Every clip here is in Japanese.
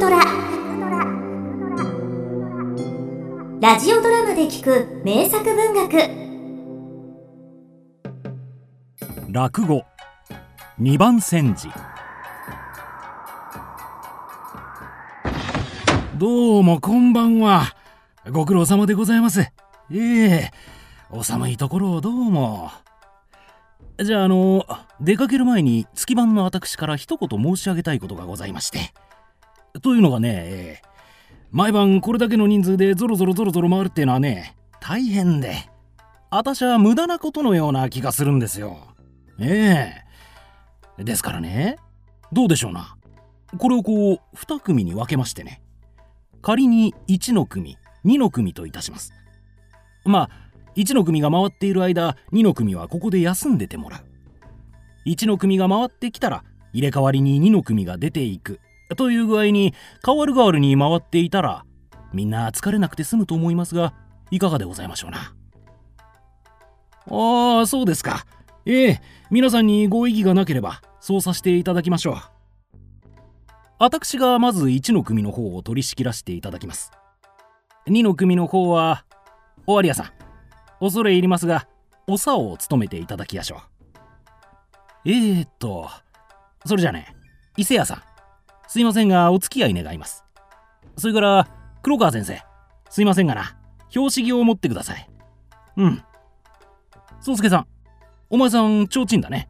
トラ。ラジオドラマで聞く名作文学。落語。二番煎じ。どうもこんばんは。ご苦労様でございます。ええお寒いところをどうも。じゃああの出かける前に月番の私から一言申し上げたいことがございまして。というのがね、え毎晩これだけの人数でゾロゾロゾロゾロ回るっていうのはね大変で私は無駄なことのような気がするんですよ。ええ。ですからねどうでしょうな。これをこう2組に分けましてね仮に1の組2の組といたします。まあ1の組が回っている間2の組はここで休んでてもらう。1の組が回ってきたら入れ替わりに2の組が出ていく。という具合に変わる変わるに回っていたらみんな疲れなくて済むと思いますがいかがでございましょうな。ああそうですか。ええ皆さんにご異議がなければそうさせていただきましょう。私がまず1の組の方を取り仕切らせていただきます。2の組の方は尾張屋さん。恐れ入りますがおさを務めていただきやしょう。えー、っとそれじゃね伊勢屋さん。すいませんがお付き合い願います。それから黒川先生すいませんがな標識を持ってください。うん。宗介さんお前さん提灯だね。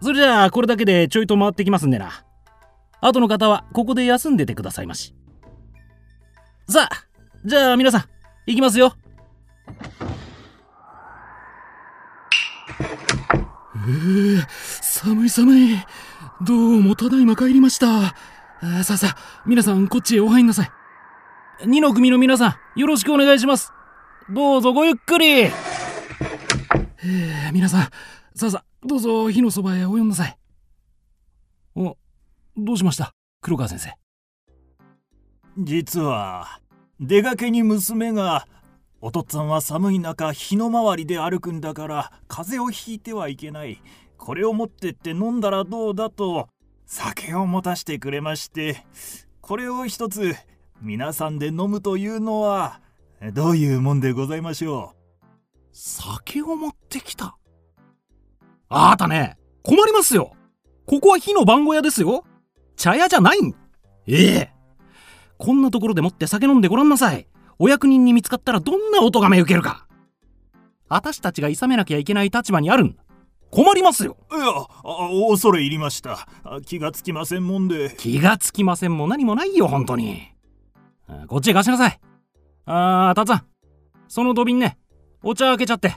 それじゃあこれだけでちょいと回ってきますんでな。後の方はここで休んでてくださいまし。さあじゃあ皆さん行きますよ。えー、寒い寒い。どうもただいま帰りました。さあさあ皆さんこっちへお入んなさい。2の組の皆さんよろしくお願いします。どうぞごゆっくり。えー、皆さんさあさあどうぞ火のそばへお呼んなさい。おどうしました？黒川先生。実は出かけに娘がお父っつぁんは寒い中日の回りで歩くんだから風邪をひいてはいけない。これを持ってって飲んだらどうだと酒を持たしてくれましてこれを一つ皆さんで飲むというのはどういうもんでございましょう？酒を持ってきた。あーたね困りますよ。ここは火の番小屋ですよ。茶屋じゃないん。ええ。こんなところでもって酒飲んでごらんなさい。お役人に見つかったらどんなお咎め受けるか。私たちが諌めなきゃいけない立場にあるん。困りますよ。いやあ恐れ入りました。気がつきませんもんで。気がつきませんも何もないよ本当に。こっちへ貸しなさい。あーたつさん。その土瓶ね。お茶開けちゃって。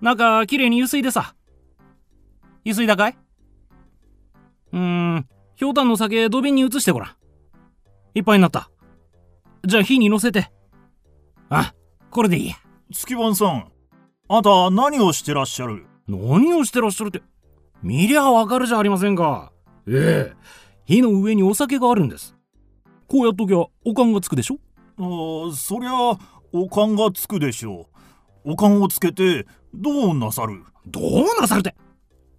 中きれいに湯水でさ。湯水だかい？うーん。ひょうたんの酒土瓶に移してごらん。いっぱいになった。じゃあ火に乗せて。あこれでいいや。月番さんあんた何をしてらっしゃる？何をしてらっしゃるって見りゃわかるじゃありませんか。ええ火の上にお酒があるんです。こうやっときゃおかんがつくでしょ。あそりゃおかんがつくでしょう。おかんをつけてどうなさる？どうなさるって。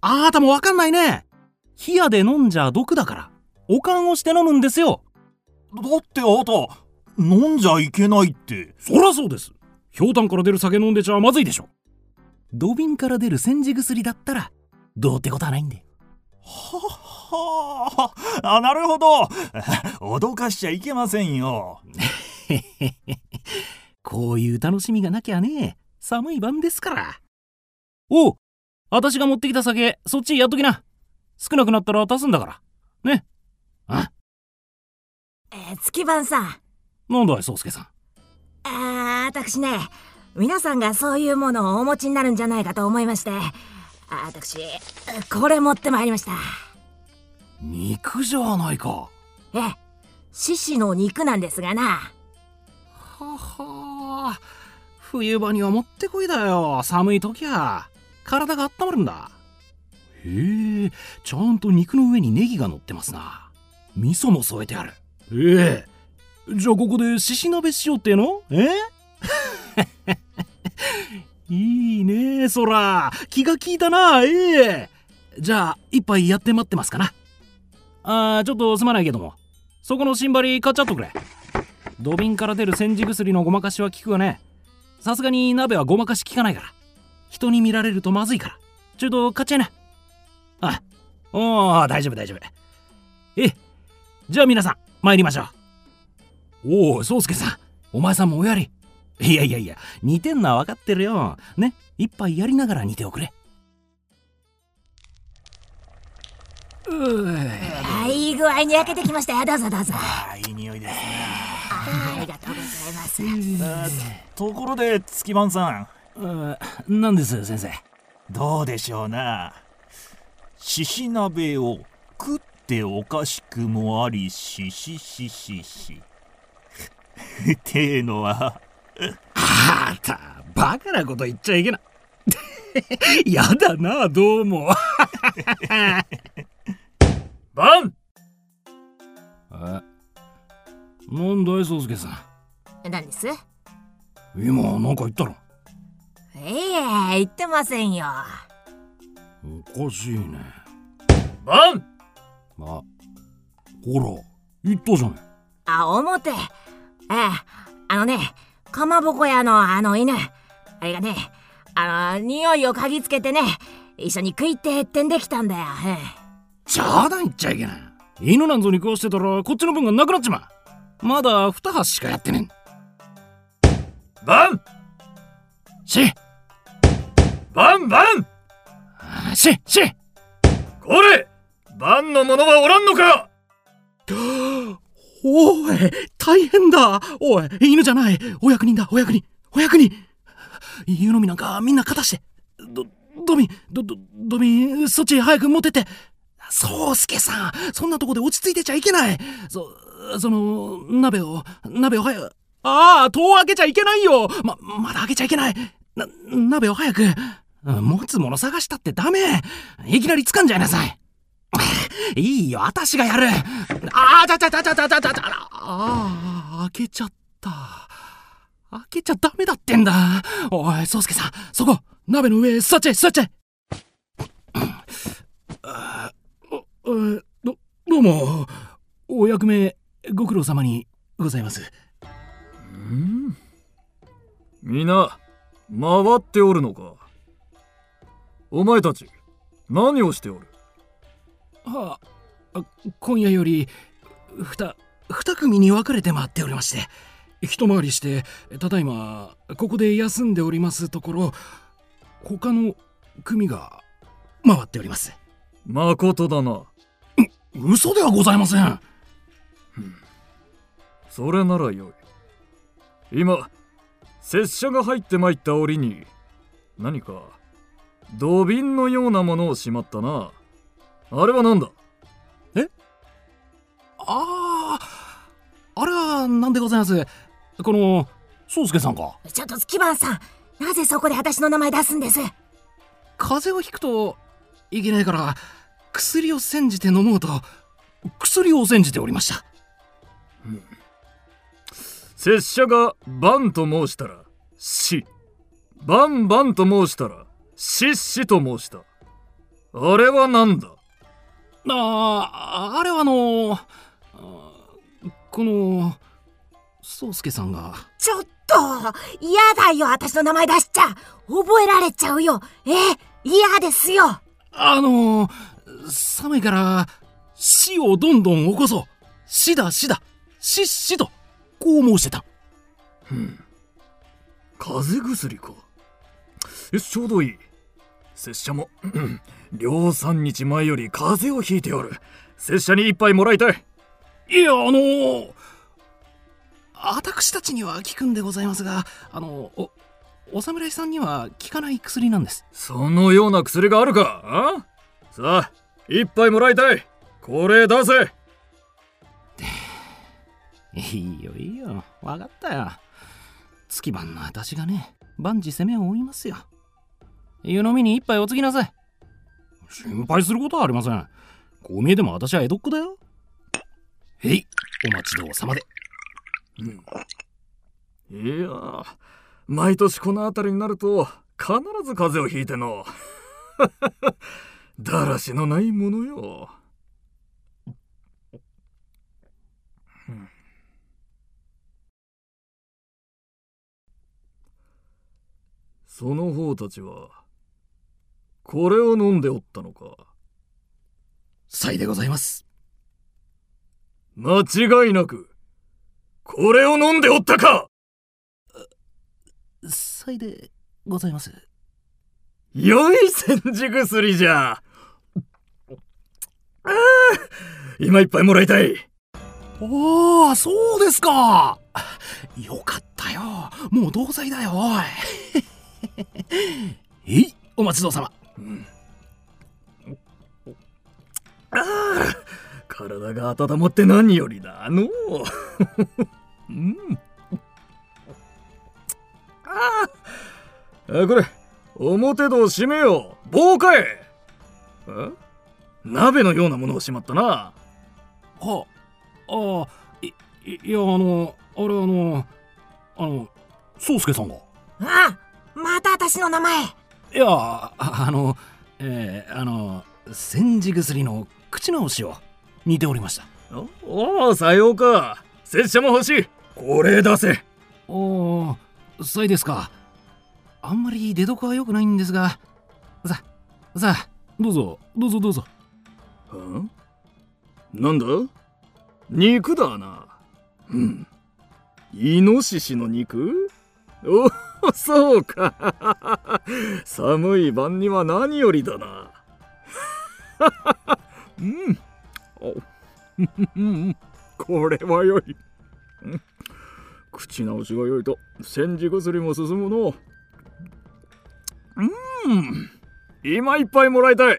あなたもわかんないね。冷やで飲んじゃ毒だから。おかんをして飲むんですよ。だってあなた飲んじゃいけないって。そりゃそうです。ひょうたんから出る酒飲んでちゃまずいでしょ土瓶から出る煎じ薬だったらどうってことはないんでははあなるほど。脅かしちゃいけませんよ。こういう楽しみがなきゃね寒い晩ですから。おう私が持ってきた酒そっちやっときな。少なくなったら足すんだから。ね。あ？えー、月番さん。なんだい宗介さん。あ私ね皆さんがそういうものをお持ちになるんじゃないかと思いまして私これ持ってまいりました。肉じゃないか。ええ獅子の肉なんですがな。はは。冬場にはもってこいだよ。寒い時は。体が温まるんだ。へえちゃんと肉の上にネギが乗ってますな。味噌も添えてある。ええじゃあここで獅子鍋しようっての？え？いいねそら。気が利いたなええ。じゃあ一杯やって待ってますかな。あーちょっとすまないけども。そこの新針買っちゃっとくれ。土瓶から出る煎じ薬のごまかしは効くがね。さすがに鍋はごまかし効かないから。人に見られるとまずいから。ちょっと買っちゃいな。あおお大丈夫大丈夫。えじゃあ皆さん参りましょう。おお宗介さん。お前さんもおやり。いやいやいや似てんのは分かってるよ。ね一杯やりながら煮ておくれ。あいい具合に焼けてきましたよ。どうぞどうぞ。あいい匂いですね。あありがとうございます。ところで月番さん。何です先生。どうでしょうな。獅子鍋を食っておかしくもありししししし。ってのはあたバカなこと言っちゃいけない。やだなどうも。バン！えなんだい宗介さん。何です？今なんか言ったろええ言ってませんよ。おかしいね。バン！あほら言ったじゃんあ表。ええあのねかまぼこ屋のあの犬。あれがねあの匂いを嗅ぎつけてね一緒に食いてってんできたんだよ、ええ冗談言っちゃいけない。犬なんぞに食わしてたらこっちの分がなくなっちまう。まだ二箸しかやってねバン！えし。バンバン！あしし。これバンの者はおらんのかおい大変だ。おい犬じゃない。お役人だ。お役人。お役人。湯飲みなんかみんな勝たして。どドビンどどドビンそっち早く持ってって。宗介さんそんなとこで落ち着いてちゃいけない。そその鍋を鍋を早く。ああ戸を開けちゃいけないよ。ままだ開けちゃいけない。な鍋を早く。持つもの探したってダメ。いきなり掴んじゃいなさい。いいよ、私がやる。ああ、ちゃちゃちゃちゃちゃちゃちゃああ、開けちゃった。開けちゃダメだってんだ。おい、宗介さん、そこ、鍋の上、座っちゃえ、座っちゃえ。あおおど、どうも、お役目、ご苦労様にございます。ん皆回っておるのかお前たち何をしておるはあ、今夜より、ふた、二組に分かれて回っておりまして、一回りして、ただいま、ここで休んでおりますところ、他の組が回っております。まことだな。嘘ではございません。それならよい。今拙者が入ってまいった折に何か土瓶のようなものをしまったな。あれは何だ？ああ、あれはなんでございます？この、宗介さんか？ちょっと月番さんなぜそこで私の名前出すんです？風邪をひくといけないから、薬を煎じて飲もうと、薬を煎じておりました。拙者がバンと申したら死バンバンと申したら死死と申したあれは何だ？ああ、あれはあのあこの、宗介さんが、ちょっと嫌だよ私の名前出しちゃ。覚えられちゃうよ。え嫌ですよ。あの寒いから、死をどんどん起こそう。死だ死だ。死死と、こう申してた。風邪薬か。よしちょうどいい。拙者も 両三日前より風邪をひいておる。拙者に一杯もらいたいいや、あの私たちには効くんでございますが、あの、お、お侍さんには効かない薬なんです。そのような薬があるかあ？さあ一杯もらいたいこれ出せいいよいいよ。わかったよ。月番の私がね、万事攻めを追いますよ。湯飲みに一杯お継ぎなさい。心配することはありません。こう見えても私は江戸っ子だよ。へい、お待ちどうさまで。うん、いや毎年この辺りになると、必ず風邪をひいての。だらしのないものよ。その方たちは、これを飲んでおったのか。さいでございます。間違いなくこれを飲んでおったか。さいでございます。良い煎じ薬じゃ。ああ今一杯もらいたい。おおそうですか。よかったよ。もう同罪だよおい。えいお待ちどうさま、うん、ああ体が温まって何よりだ。の。うん。ああこれ表戸を閉めよう。棒かえ。え？鍋のようなものをしまったな。はあいいやあのあれあのあの宗介さんが。あまた私の名前。いやああのえー、あの煎じ薬の口直しを似ておりました。おおさようか。拙者も欲しい。これ出せ。おおさいですか。あんまり出どこは良くないんですが。ささあどうぞどうぞどうぞ。ん？なんだ？肉だな。うん。イノシシの肉？おそうか。寒い晩には何よりだな。うん これは良い。口直しが良いと煎じ薬も進むのうん。今一杯もらいたい。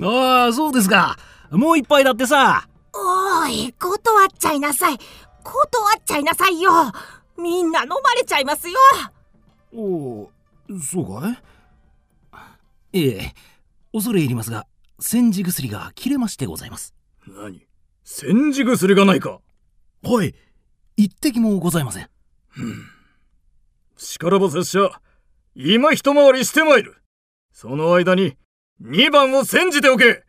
ああそうですか。もう一杯だってさ。おい断っちゃいなさい。断っちゃいなさいよ。みんな飲まれちゃいますよ。おおそうかい？ええ恐れ入りますが煎じ薬が切れましてございます。何？煎じ薬がないか？はい一滴もございません。しからば拙者今一回りしてまいる。その間に2番を煎じておけ。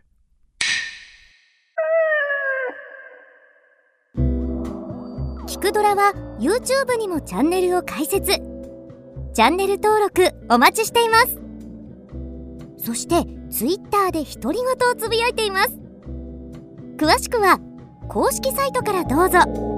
聞くドラは YouTube にもチャンネルを開設。チャンネル登録お待ちしています。そして Twitter で独り言をつぶやいています。詳しくは公式サイトからどうぞ。